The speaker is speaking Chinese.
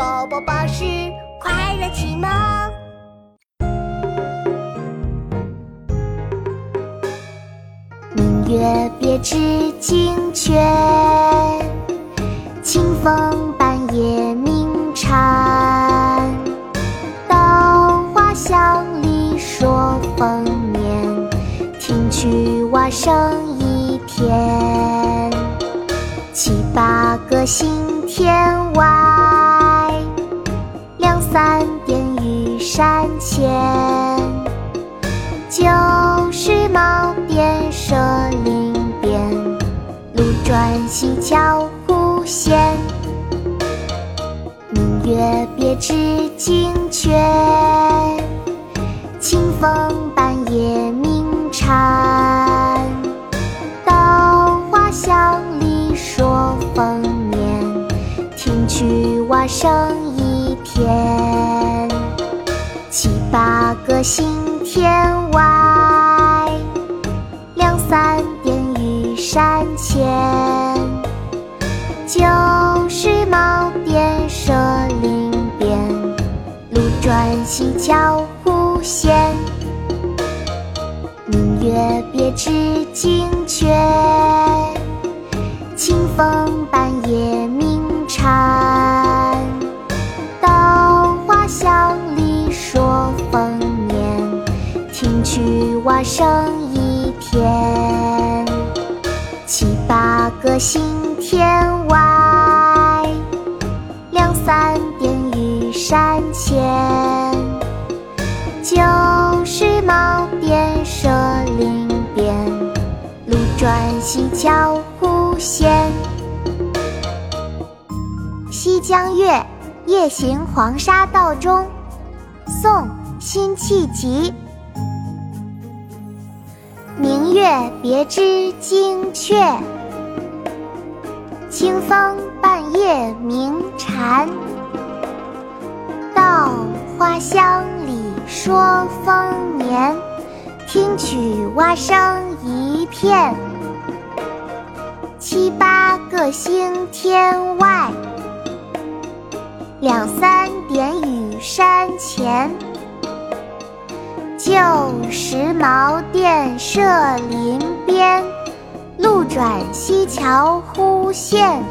宝宝巴士快乐启蒙。明月别枝惊鹊，清风半夜鸣蝉。稻花香里说丰年，听取蛙声一天。七八个星天外，三点雨山前。旧时茅店社林边，路转溪桥忽见。明月别枝惊鹊，清风半夜鸣蝉。稻花香里说丰年，听取蛙声一天。七八个星天外，两三点雨山前。旧时茅店社林边，路转溪桥忽见。明月别枝惊鹊，听取蛙声一天。七八个星天外，两三点雨山前。旧时茅店社林边，路转溪桥忽见。《西江月·夜行黄沙道中》宋·辛弃疾。别枝惊鹊，清风半夜鸣蝉。稻花香里说丰年，听取蛙声一片。七八个星天外，两三点雨山前。旧时茅店社林边，路转溪桥忽见。